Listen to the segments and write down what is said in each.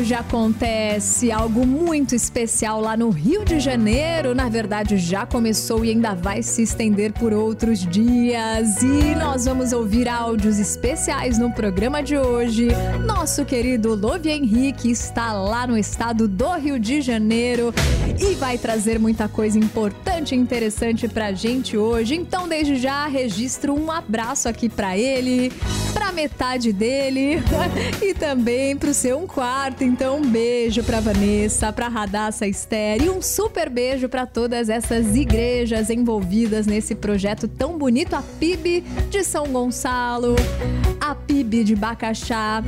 Hoje acontece algo muito especial lá no Rio de Janeiro. Na verdade, já começou e ainda vai se estender por outros dias. E nós vamos ouvir áudios especiais no programa de hoje. Nosso querido Lovi Henrique está lá no estado do Rio de Janeiro e vai trazer muita coisa importante e interessante pra gente hoje. Então, desde já, registro um abraço aqui para ele, pra metade dele e também pro seu um quarto. Então, um beijo pra Vanessa, pra Radassa Esther e um super beijo para todas essas igrejas envolvidas nesse projeto tão bonito, a PIB de São Gonçalo, a PIB de Bacaxá,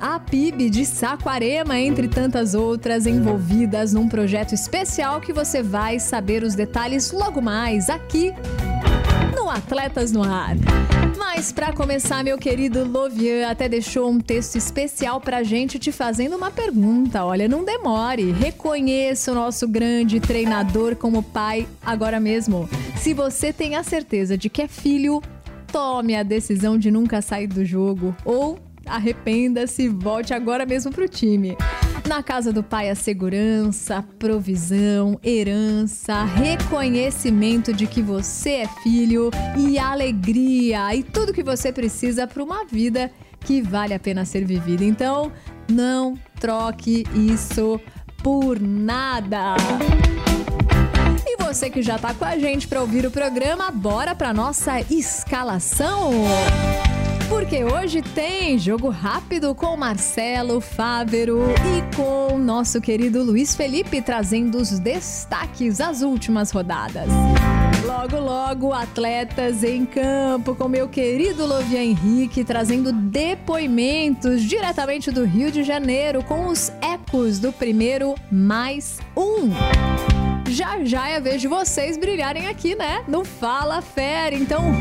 a PIB de Saquarema, entre tantas outras envolvidas num projeto especial que você vai saber os detalhes logo mais aqui no Atletas no Ar. Mas para começar, meu querido Lovian até deixou um texto especial pra gente te fazendo uma pergunta. Olha, não demore. Reconheça o nosso grande treinador como pai agora mesmo. Se você tem a certeza de que é filho, tome a decisão de nunca sair do jogo ou arrependa-se, volte agora mesmo pro time. Na casa do pai, a segurança, provisão, herança, reconhecimento de que você é filho e alegria e tudo que você precisa para uma vida que vale a pena ser vivida. Então, não troque isso por nada. E você que já tá com a gente para ouvir o programa, bora para nossa escalação. Porque hoje tem jogo rápido com Marcelo Fávero e com nosso querido Luiz Felipe trazendo os destaques das últimas rodadas. Logo, logo, atletas em campo com meu querido Lovia Henrique trazendo depoimentos diretamente do Rio de Janeiro com os ecos do primeiro mais um já já é a vez de vocês brilharem aqui, né? No Fala Fera. Então,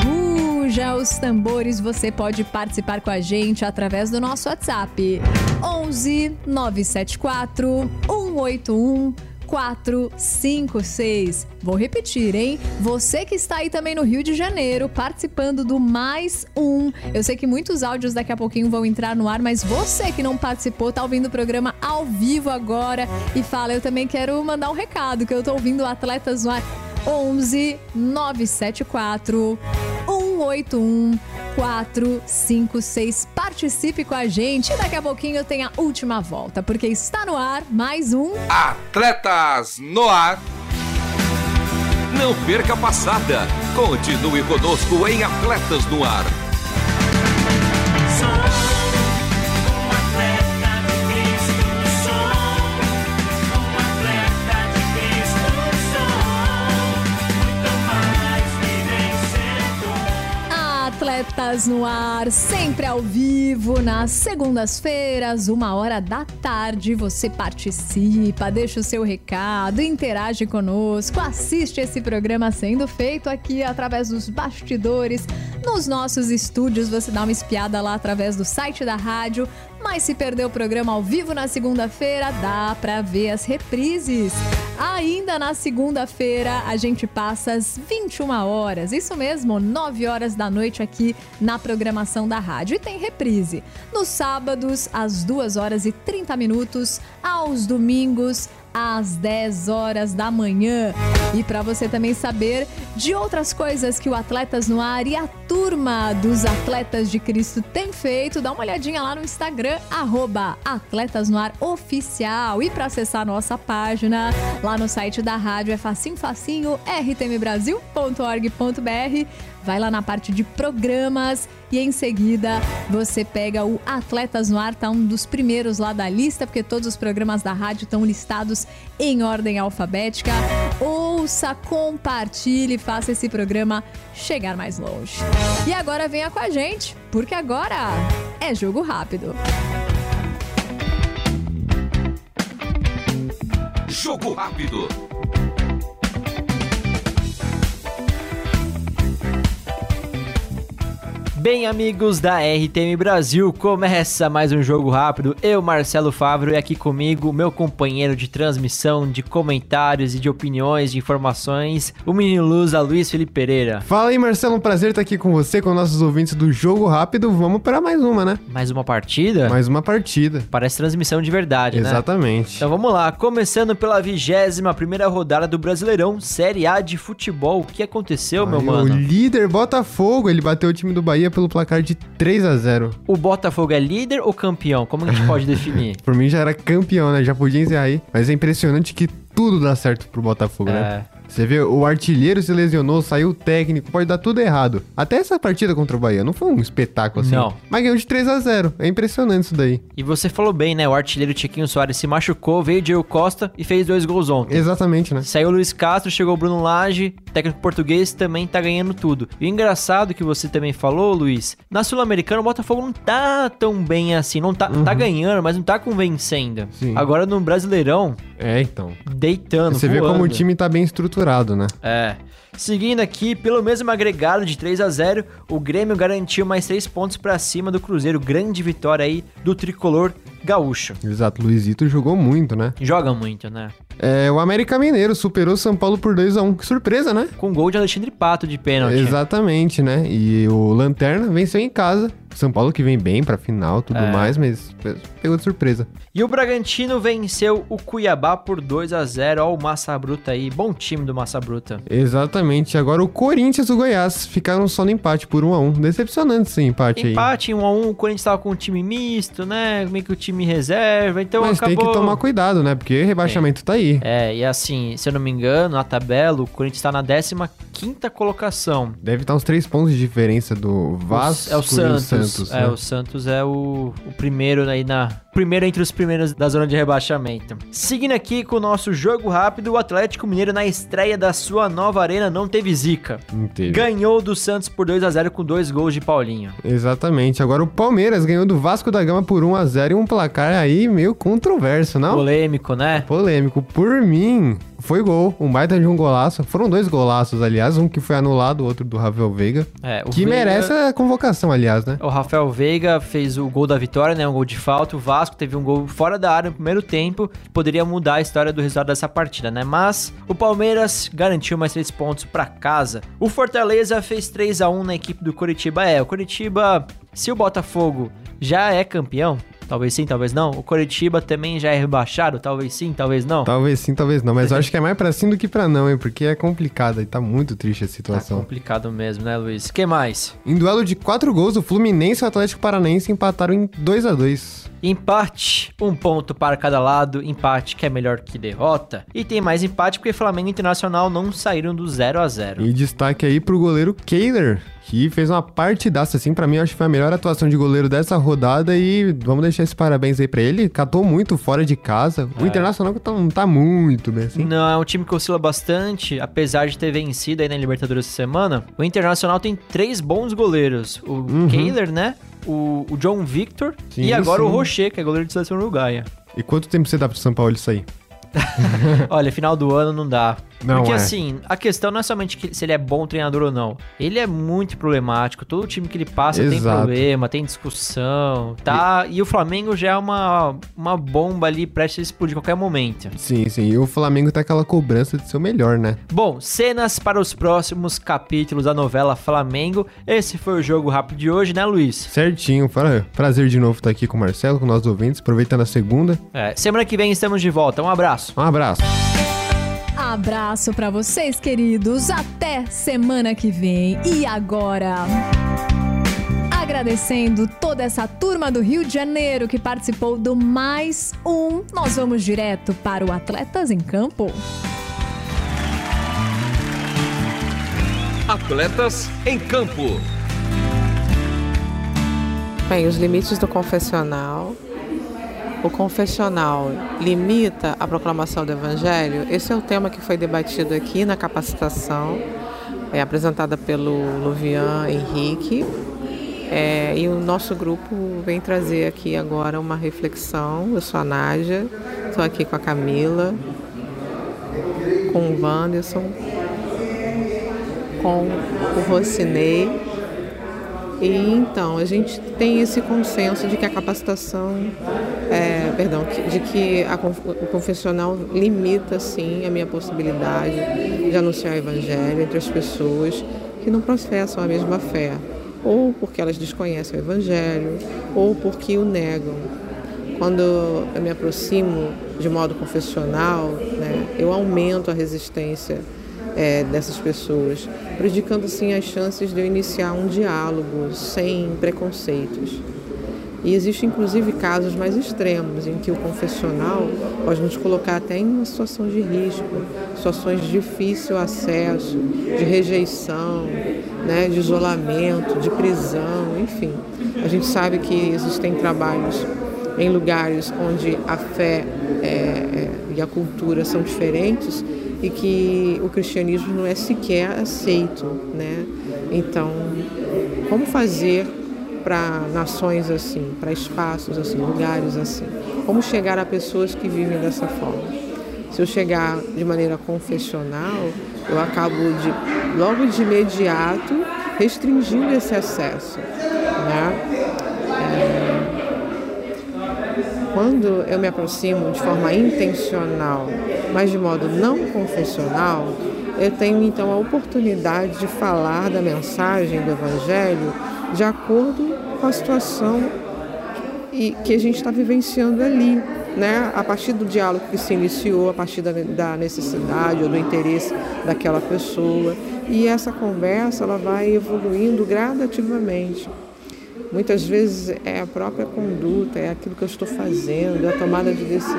ruja os tambores. Você pode participar com a gente através do nosso WhatsApp. 11 974 181 456. Vou repetir, hein? Você que está aí também no Rio de Janeiro, participando do Mais Um. Eu sei que muitos áudios daqui a pouquinho vão entrar no ar, mas você que não participou, tá ouvindo o programa ao vivo agora e fala: Eu também quero mandar um recado, que eu tô ouvindo Atletas no Ar 11 974 181 456. Participe com a gente. Daqui a pouquinho tem a última volta, porque está no ar mais um Atletas no Ar. Não perca a passada. Continue conosco em Atletas no Ar. No ar, sempre ao vivo, nas segundas-feiras, uma hora da tarde. Você participa, deixa o seu recado, interage conosco, assiste esse programa sendo feito aqui através dos bastidores, nos nossos estúdios. Você dá uma espiada lá através do site da rádio. Mas se perdeu o programa ao vivo na segunda-feira, dá pra ver as reprises. Ainda na segunda-feira, a gente passa às 21 horas, isso mesmo, 9 horas da noite aqui na programação da rádio. E tem reprise nos sábados, às 2 horas e 30 minutos, aos domingos, às 10 horas da manhã. E para você também saber de outras coisas que o Atletas no Ar e a turma dos Atletas de Cristo tem feito, dá uma olhadinha lá no Instagram, arroba Atletas no Ar Oficial. E para acessar nossa página lá no site da rádio é facinho, facinho, rtmbrasil.org.br vai lá na parte de programas e em seguida você pega o Atletas no Ar, tá um dos primeiros lá da lista, porque todos os programas da rádio estão listados em ordem alfabética. Ouça, compartilhe, faça esse programa chegar mais longe. E agora venha com a gente, porque agora é jogo rápido. Jogo rápido. Bem, amigos da RTM Brasil, começa mais um jogo rápido. Eu, Marcelo Fávero, e aqui comigo, meu companheiro de transmissão, de comentários e de opiniões, de informações, o menino luz, a Luiz Felipe Pereira. Fala aí, Marcelo, um prazer estar aqui com você, com nossos ouvintes do Jogo Rápido. Vamos para mais uma, né? Mais uma partida? Mais uma partida. Parece transmissão de verdade, né? Exatamente. Então vamos lá, começando pela vigésima primeira rodada do Brasileirão, Série A de futebol. O que aconteceu, meu mano? O líder Botafogo, ele bateu o time do Bahia pelo placar de 3 a 0 O Botafogo é líder ou campeão? Como a gente pode definir? Por mim já era campeão, né? Já podia encerrar aí. Mas é impressionante que tudo dá certo pro Botafogo, né? é. né? Você vê, o artilheiro se lesionou, saiu o técnico, pode dar tudo errado. Até essa partida contra o Bahia não foi um espetáculo assim. Não. Mas ganhou de 3 a 0 É impressionante isso daí. E você falou bem, né? O artilheiro Tiquinho Soares se machucou, veio Diego Costa e fez dois gols ontem. Exatamente, né? Saiu o Luiz Castro, chegou o Bruno Lage, técnico português também tá ganhando tudo. E o engraçado que você também falou, Luiz, na Sul-Americana o Botafogo não tá tão bem assim, não tá, uhum. tá ganhando, mas não tá convencendo. Sim. Agora no Brasileirão, é, então. Deitando, Você voando. vê como o time tá bem estruturado, né? É. Seguindo aqui, pelo mesmo agregado de 3 a 0 o Grêmio garantiu mais 3 pontos para cima do Cruzeiro. Grande vitória aí do tricolor gaúcho. Exato, Luizito jogou muito, né? Joga muito, né? É, o América Mineiro superou o São Paulo por 2 a 1 Que surpresa, né? Com gol de Alexandre Pato de pênalti. Exatamente, né? E o Lanterna venceu em casa. São Paulo que vem bem pra final tudo é. mais, mas pegou de surpresa. E o Bragantino venceu o Cuiabá por 2 a 0 Ó, o Massa Bruta aí. Bom time do Massa Bruta. Exatamente. Agora o Corinthians e o Goiás ficaram só no empate por 1 a 1 Decepcionante esse empate, empate aí. Empate 1 a 1 O Corinthians tava com um time misto, né? Meio que o time reserva. Então mas acabou... tem que tomar cuidado, né? Porque rebaixamento é. tá aí. É, e assim, se eu não me engano, na tabela, o Corinthians tá na 15 colocação. Deve estar uns 3 pontos de diferença do Vasco é o Santos. Santos é, né? o Santos é o, o primeiro aí na. Primeiro entre os primeiros da zona de rebaixamento. Seguindo aqui com o nosso jogo rápido, o Atlético Mineiro na estreia da sua nova arena não teve zica. Não teve. Ganhou do Santos por 2 a 0 com dois gols de Paulinho. Exatamente. Agora o Palmeiras ganhou do Vasco da Gama por 1 a 0 e um placar aí meio controverso, não? Polêmico, né? Polêmico. Por mim, foi gol, um baita de um golaço. Foram dois golaços, aliás, um que foi anulado, o outro do Rafael Veiga. É, que Veiga... merece a convocação, aliás, né? O Rafael Veiga fez o gol da vitória, né? Um gol de falta. O Vasco teve um gol fora da área no primeiro tempo, poderia mudar a história do resultado dessa partida, né? Mas o Palmeiras garantiu mais três pontos para casa. O Fortaleza fez 3 a 1 na equipe do Curitiba. É, o Curitiba, se o Botafogo já é campeão, Talvez sim, talvez não. O Coritiba também já é rebaixado? Talvez sim, talvez não. Talvez sim, talvez não. Mas eu acho que é mais pra sim do que pra não, hein? Porque é complicado e tá muito triste a situação. Tá complicado mesmo, né, Luiz? que mais? Em duelo de quatro gols, o Fluminense e o Atlético Paranaense empataram em 2 a 2 Empate, um ponto para cada lado, empate que é melhor que derrota. E tem mais empate porque Flamengo e Internacional não saíram do 0 a 0 E destaque aí pro goleiro Kehler, que fez uma partidaça, assim, para mim acho que foi a melhor atuação de goleiro dessa rodada e vamos deixar esse parabéns aí pra ele, catou muito fora de casa, o é. Internacional tá, não tá muito bem assim. Não, é um time que oscila bastante, apesar de ter vencido aí na Libertadores essa semana, o Internacional tem três bons goleiros, o uhum. Kehler, né, o, o John Victor sim, e agora sim. o Rocher, que é goleiro de seleção uruguaia. E quanto tempo você dá pro São Paulo isso aí? Olha, final do ano não dá. Não Porque é. assim, a questão não é somente que, se ele é bom treinador ou não. Ele é muito problemático. Todo time que ele passa Exato. tem problema, tem discussão, tá? E... e, o Flamengo já é uma, uma bomba ali prestes a explodir a qualquer momento. Sim, sim. E o Flamengo tem aquela cobrança de ser o melhor, né? Bom, cenas para os próximos capítulos da novela Flamengo. Esse foi o jogo rápido de hoje, né, Luiz? Certinho. Prazer de novo estar aqui com o Marcelo, com nossos ouvintes, aproveitando a segunda. É, semana que vem estamos de volta. Um abraço. Um abraço. Abraço para vocês, queridos. Até semana que vem. E agora, agradecendo toda essa turma do Rio de Janeiro que participou do mais um, nós vamos direto para o Atletas em Campo. Atletas em Campo. Bem, os limites do confessional o confessional limita a proclamação do Evangelho? Esse é o tema que foi debatido aqui na capacitação, é, apresentada pelo Luvian Henrique. É, e o nosso grupo vem trazer aqui agora uma reflexão. Eu sou a Nádia, estou aqui com a Camila com o Wanderson, com o Rocinei. E então, a gente tem esse consenso de que a capacitação, é, perdão, de que a, o confessional limita, sim, a minha possibilidade de anunciar o evangelho entre as pessoas que não professam a mesma fé, ou porque elas desconhecem o evangelho, ou porque o negam. Quando eu me aproximo de modo confessional, né, eu aumento a resistência é, dessas pessoas, prejudicando assim as chances de eu iniciar um diálogo sem preconceitos. E existem inclusive casos mais extremos em que o confessional pode nos colocar até em uma situação de risco, situações de difícil acesso, de rejeição, né, de isolamento, de prisão, enfim. A gente sabe que existem trabalhos em lugares onde a fé é, é, e a cultura são diferentes e que o cristianismo não é sequer aceito, né? Então, como fazer para nações assim, para espaços assim, lugares assim? Como chegar a pessoas que vivem dessa forma? Se eu chegar de maneira confessional, eu acabo de logo de imediato restringindo esse acesso, né? Quando eu me aproximo de forma intencional, mas de modo não confessional, eu tenho então a oportunidade de falar da mensagem do Evangelho de acordo com a situação e que a gente está vivenciando ali, né? A partir do diálogo que se iniciou, a partir da, da necessidade ou do interesse daquela pessoa, e essa conversa ela vai evoluindo gradativamente. Muitas vezes é a própria conduta, é aquilo que eu estou fazendo, é a tomada de decisão,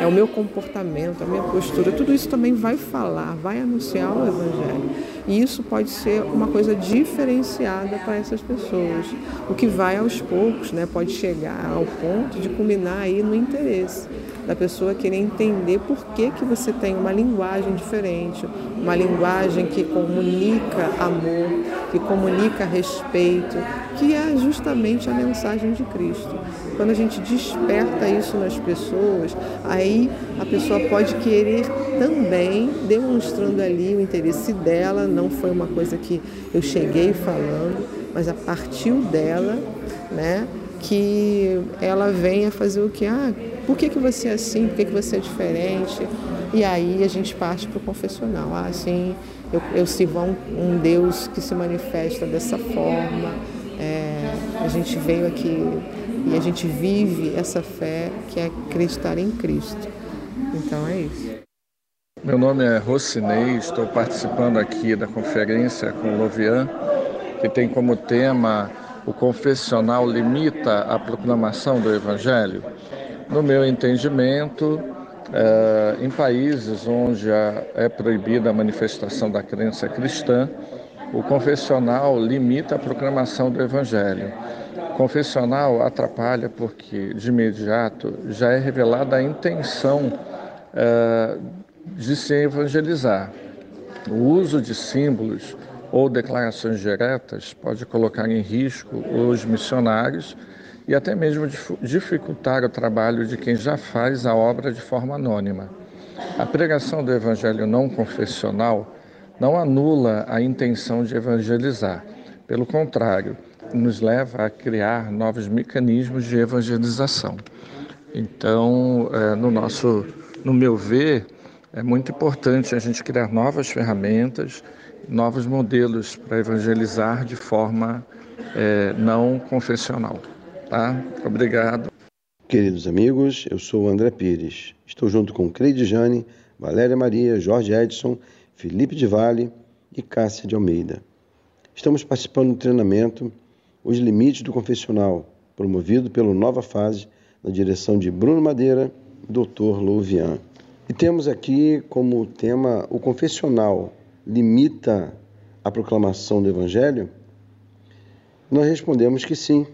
é o meu comportamento, a minha postura. Tudo isso também vai falar, vai anunciar o Evangelho. E isso pode ser uma coisa diferenciada para essas pessoas. O que vai aos poucos, né, pode chegar ao ponto de culminar aí no interesse da pessoa querer entender por que, que você tem uma linguagem diferente, uma linguagem que comunica amor, que comunica respeito, que é justamente a mensagem de Cristo. Quando a gente desperta isso nas pessoas, aí a pessoa pode querer também, demonstrando ali o interesse dela, não foi uma coisa que eu cheguei falando, mas a partir dela, né, que ela venha fazer o que? Ah, por que, que você é assim? Por que, que você é diferente? E aí a gente parte para o confessional. Ah, sim, eu, eu sirvo a um, um, Deus que se manifesta dessa forma. É, a gente veio aqui e a gente vive essa fé que é acreditar em Cristo. Então é isso. Meu nome é Rocinei, estou participando aqui da conferência com o Lovian, que tem como tema o confessional limita a proclamação do Evangelho. No meu entendimento, é, em países onde é proibida a manifestação da crença cristã, o confessional limita a proclamação do Evangelho. O confessional atrapalha porque, de imediato, já é revelada a intenção é, de se evangelizar. O uso de símbolos ou declarações diretas pode colocar em risco os missionários e até mesmo dificultar o trabalho de quem já faz a obra de forma anônima. A pregação do evangelho não confessional não anula a intenção de evangelizar. Pelo contrário, nos leva a criar novos mecanismos de evangelização. Então, é, no nosso, no meu ver, é muito importante a gente criar novas ferramentas, novos modelos para evangelizar de forma é, não confessional. Tá? Obrigado. Queridos amigos, eu sou o André Pires. Estou junto com Creide Jane, Valéria Maria, Jorge Edson, Felipe de Vale e Cássia de Almeida. Estamos participando do treinamento Os Limites do Confessional, promovido pelo Nova Fase, na direção de Bruno Madeira e Dr. Louvian. E temos aqui como tema o confessional limita a proclamação do Evangelho? Nós respondemos que sim.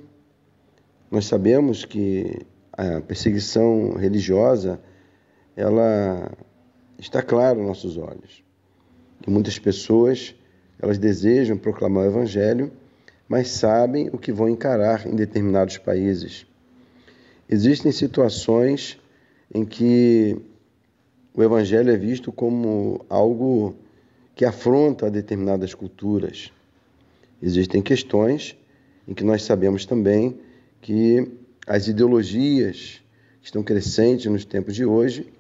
Nós sabemos que a perseguição religiosa ela está clara aos nossos olhos. Que muitas pessoas elas desejam proclamar o evangelho, mas sabem o que vão encarar em determinados países. Existem situações em que o evangelho é visto como algo que afronta determinadas culturas. Existem questões em que nós sabemos também que as ideologias que estão crescentes nos tempos de hoje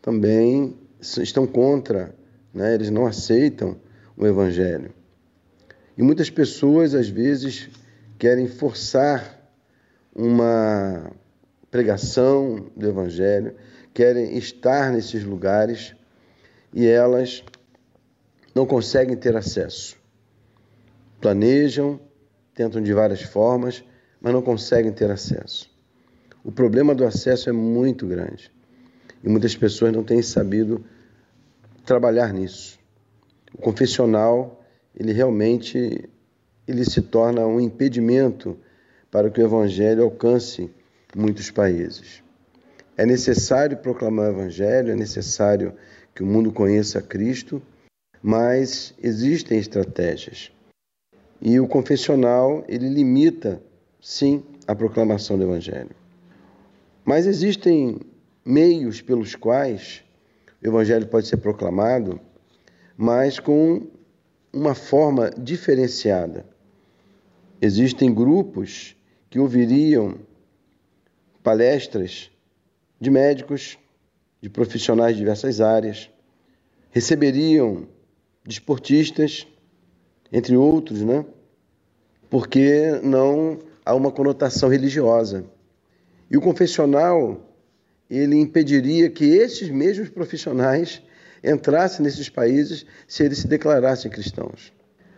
também estão contra, né? eles não aceitam o Evangelho. E muitas pessoas, às vezes, querem forçar uma pregação do Evangelho, querem estar nesses lugares e elas não conseguem ter acesso. Planejam, tentam de várias formas, mas não conseguem ter acesso. O problema do acesso é muito grande e muitas pessoas não têm sabido trabalhar nisso. O confessional, ele realmente ele se torna um impedimento para que o evangelho alcance muitos países. É necessário proclamar o evangelho, é necessário que o mundo conheça Cristo, mas existem estratégias. E o confessional, ele limita, sim, a proclamação do evangelho. Mas existem meios pelos quais o Evangelho pode ser proclamado, mas com uma forma diferenciada. Existem grupos que ouviriam palestras de médicos, de profissionais de diversas áreas, receberiam desportistas, entre outros, né? Porque não há uma conotação religiosa. E o confessional, ele impediria que esses mesmos profissionais entrassem nesses países se eles se declarassem cristãos.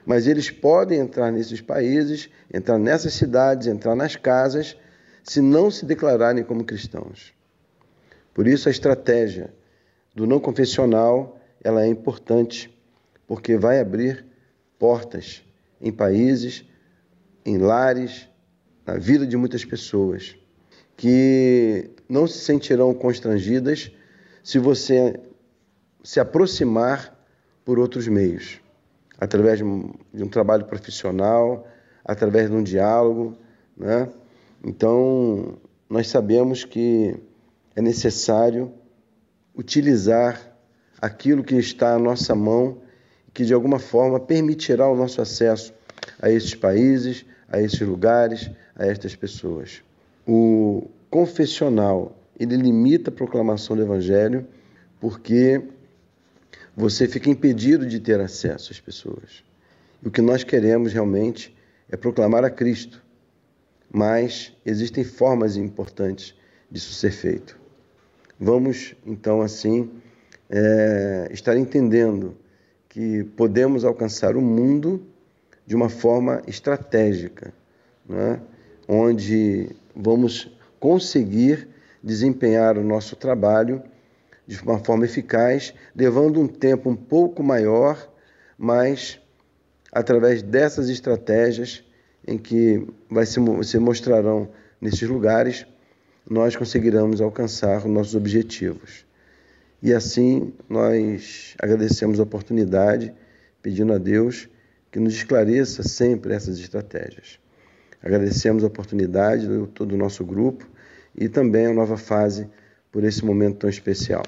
Mas eles podem entrar nesses países, entrar nessas cidades, entrar nas casas, se não se declararem como cristãos. Por isso a estratégia do não confessional, ela é importante, porque vai abrir portas em países, em lares, na vida de muitas pessoas que não se sentirão constrangidas se você se aproximar por outros meios, através de um, de um trabalho profissional, através de um diálogo, né? Então, nós sabemos que é necessário utilizar aquilo que está à nossa mão, que de alguma forma permitirá o nosso acesso a esses países, a esses lugares, a estas pessoas. O confessional, ele limita a proclamação do evangelho porque você fica impedido de ter acesso às pessoas. E o que nós queremos realmente é proclamar a Cristo. Mas existem formas importantes disso ser feito. Vamos, então, assim, é, estar entendendo que podemos alcançar o mundo de uma forma estratégica, é? Onde vamos conseguir desempenhar o nosso trabalho de uma forma eficaz, levando um tempo um pouco maior, mas através dessas estratégias em que vai se, se mostrarão nesses lugares, nós conseguiremos alcançar os nossos objetivos. E assim nós agradecemos a oportunidade, pedindo a Deus que nos esclareça sempre essas estratégias. Agradecemos a oportunidade do todo o nosso grupo e também a nova fase por esse momento tão especial.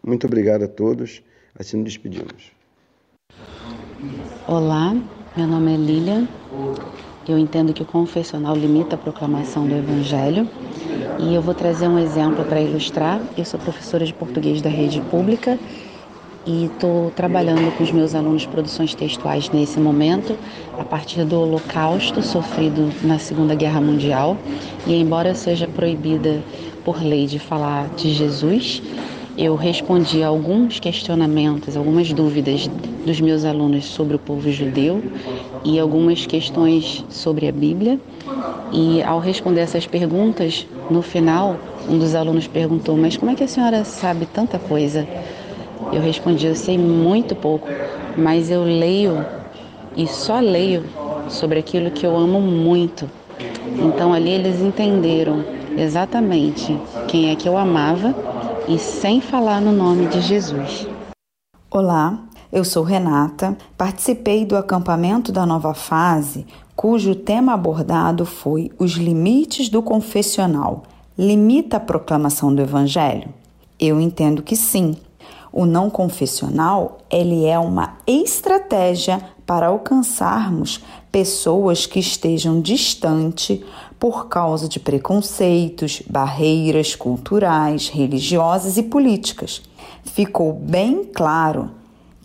Muito obrigado a todos. Assim nos despedimos. Olá, meu nome é Lilian. Eu entendo que o confessional limita a proclamação do Evangelho e eu vou trazer um exemplo para ilustrar. Eu sou professora de português da rede pública e estou trabalhando com os meus alunos produções textuais nesse momento, a partir do Holocausto sofrido na Segunda Guerra Mundial. E embora seja proibida por lei de falar de Jesus, eu respondi a alguns questionamentos, algumas dúvidas dos meus alunos sobre o povo judeu e algumas questões sobre a Bíblia. E ao responder essas perguntas, no final, um dos alunos perguntou: Mas como é que a senhora sabe tanta coisa? Eu respondi: Eu sei muito pouco, mas eu leio e só leio sobre aquilo que eu amo muito. Então ali eles entenderam exatamente quem é que eu amava e sem falar no nome de Jesus. Olá, eu sou Renata, participei do acampamento da nova fase, cujo tema abordado foi Os limites do confessional. Limita a proclamação do Evangelho? Eu entendo que sim. O não confessional, ele é uma estratégia para alcançarmos pessoas que estejam distante por causa de preconceitos, barreiras culturais, religiosas e políticas. Ficou bem claro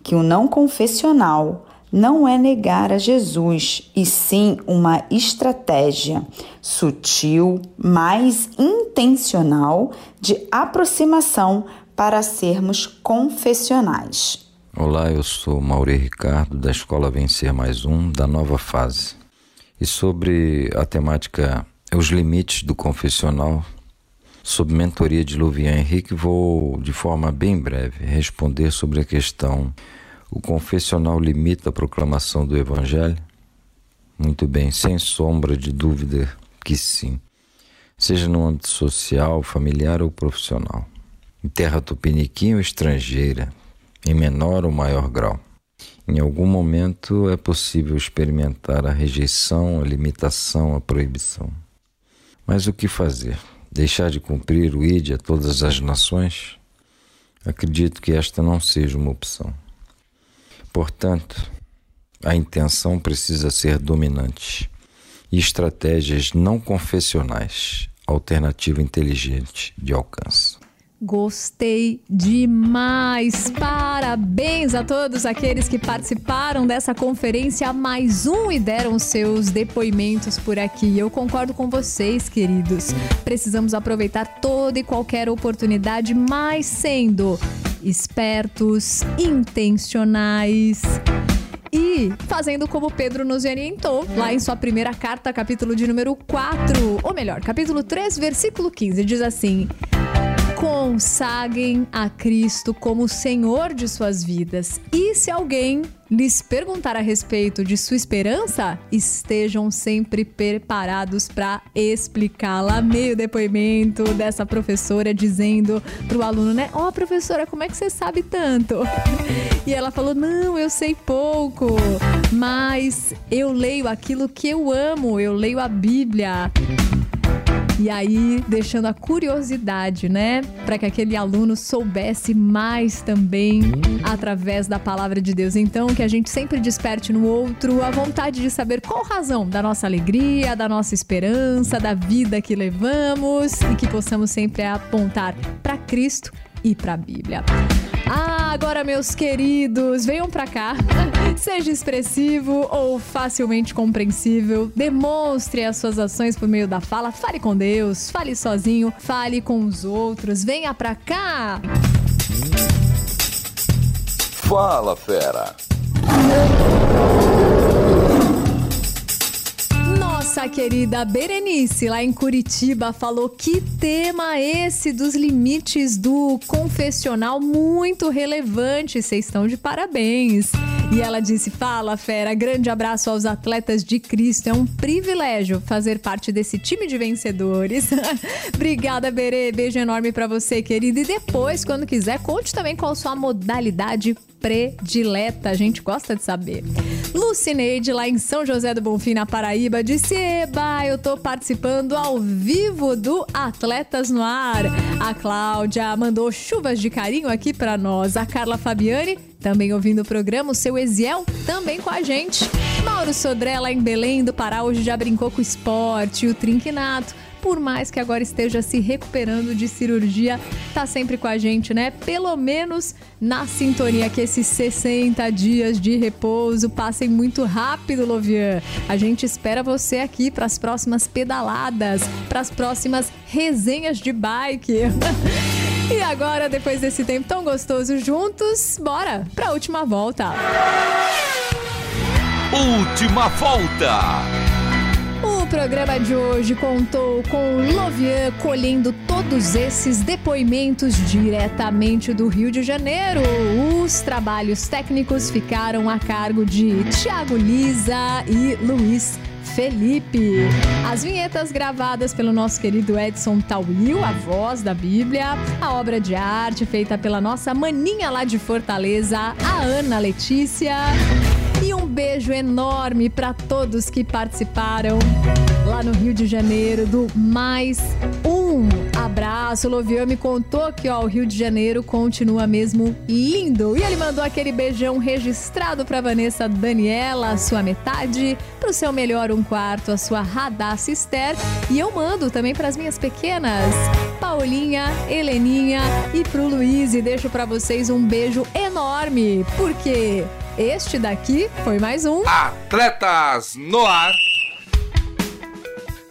que o não confessional não é negar a Jesus, e sim uma estratégia sutil, mais intencional de aproximação para sermos confessionais. Olá, eu sou Mauri Ricardo, da Escola Vencer Mais Um, da nova fase. E sobre a temática Os Limites do Confessional, sob mentoria de Louvian Henrique, vou, de forma bem breve, responder sobre a questão o confessional limita a proclamação do Evangelho? Muito bem, sem sombra de dúvida que sim. Seja no âmbito social, familiar ou profissional. Em terra tupiniquim ou estrangeira, em menor ou maior grau. Em algum momento é possível experimentar a rejeição, a limitação, a proibição. Mas o que fazer? Deixar de cumprir o ID a todas as nações? Acredito que esta não seja uma opção. Portanto, a intenção precisa ser dominante e estratégias não confessionais, alternativa inteligente de alcance. Gostei demais! Parabéns a todos aqueles que participaram dessa conferência mais um e deram seus depoimentos por aqui. Eu concordo com vocês, queridos. Precisamos aproveitar toda e qualquer oportunidade, mas sendo espertos, intencionais e fazendo como Pedro nos orientou, lá em sua primeira carta, capítulo de número 4, ou melhor, capítulo 3, versículo 15, diz assim: consagrem a Cristo como Senhor de suas vidas. E se alguém lhes perguntar a respeito de sua esperança, estejam sempre preparados para explicá-la. Meio depoimento dessa professora dizendo para o aluno, né? Ó, oh, professora, como é que você sabe tanto? E ela falou: Não, eu sei pouco, mas eu leio aquilo que eu amo, eu leio a Bíblia. E aí, deixando a curiosidade, né? Para que aquele aluno soubesse mais também através da palavra de Deus. Então, que a gente sempre desperte no outro a vontade de saber qual razão da nossa alegria, da nossa esperança, da vida que levamos e que possamos sempre apontar para Cristo e para a Bíblia. Ah, agora, meus queridos, venham para cá. Seja expressivo ou facilmente compreensível. Demonstre as suas ações por meio da fala. Fale com Deus, fale sozinho, fale com os outros. Venha pra cá. Fala, fera. Querida Berenice, lá em Curitiba, falou que tema esse dos limites do confessional muito relevante. Vocês estão de parabéns. E ela disse: Fala, fera, grande abraço aos atletas de Cristo. É um privilégio fazer parte desse time de vencedores. Obrigada, Berê. Beijo enorme para você, querida. E depois, quando quiser, conte também qual a sua modalidade predileta. A gente gosta de saber. Lucineide, lá em São José do Bonfim, na Paraíba, disse: Eba, eu tô participando ao vivo do Atletas no Ar. A Cláudia mandou chuvas de carinho aqui para nós. A Carla Fabiane, também ouvindo o programa, o seu Eziel, também com a gente. Mauro Sodré, lá em Belém do Pará, hoje já brincou com o esporte, o trinquinato por mais que agora esteja se recuperando de cirurgia, tá sempre com a gente, né? Pelo menos na sintonia que esses 60 dias de repouso passem muito rápido, Lovian. A gente espera você aqui para as próximas pedaladas, para as próximas resenhas de bike. E agora, depois desse tempo tão gostoso juntos, bora para a última volta. Última volta. O programa de hoje contou com Lovian colhendo todos esses depoimentos diretamente do Rio de Janeiro. Os trabalhos técnicos ficaram a cargo de Tiago Lisa e Luiz Felipe. As vinhetas gravadas pelo nosso querido Edson Tawil, a voz da Bíblia. A obra de arte feita pela nossa maninha lá de Fortaleza, a Ana Letícia. Beijo enorme para todos que participaram lá no Rio de Janeiro, do Mais Um. Abraço, Lovian me contou que ó, o Rio de Janeiro continua mesmo lindo. E ele mandou aquele beijão registrado para Vanessa Daniela, sua metade, pro seu melhor um quarto, a sua Radassa Esther. E eu mando também para as minhas pequenas, Paulinha, Heleninha e pro Luiz. E deixo para vocês um beijo enorme, porque este daqui foi mais um Atletas no Ar.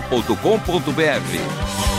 transmundial.com.br.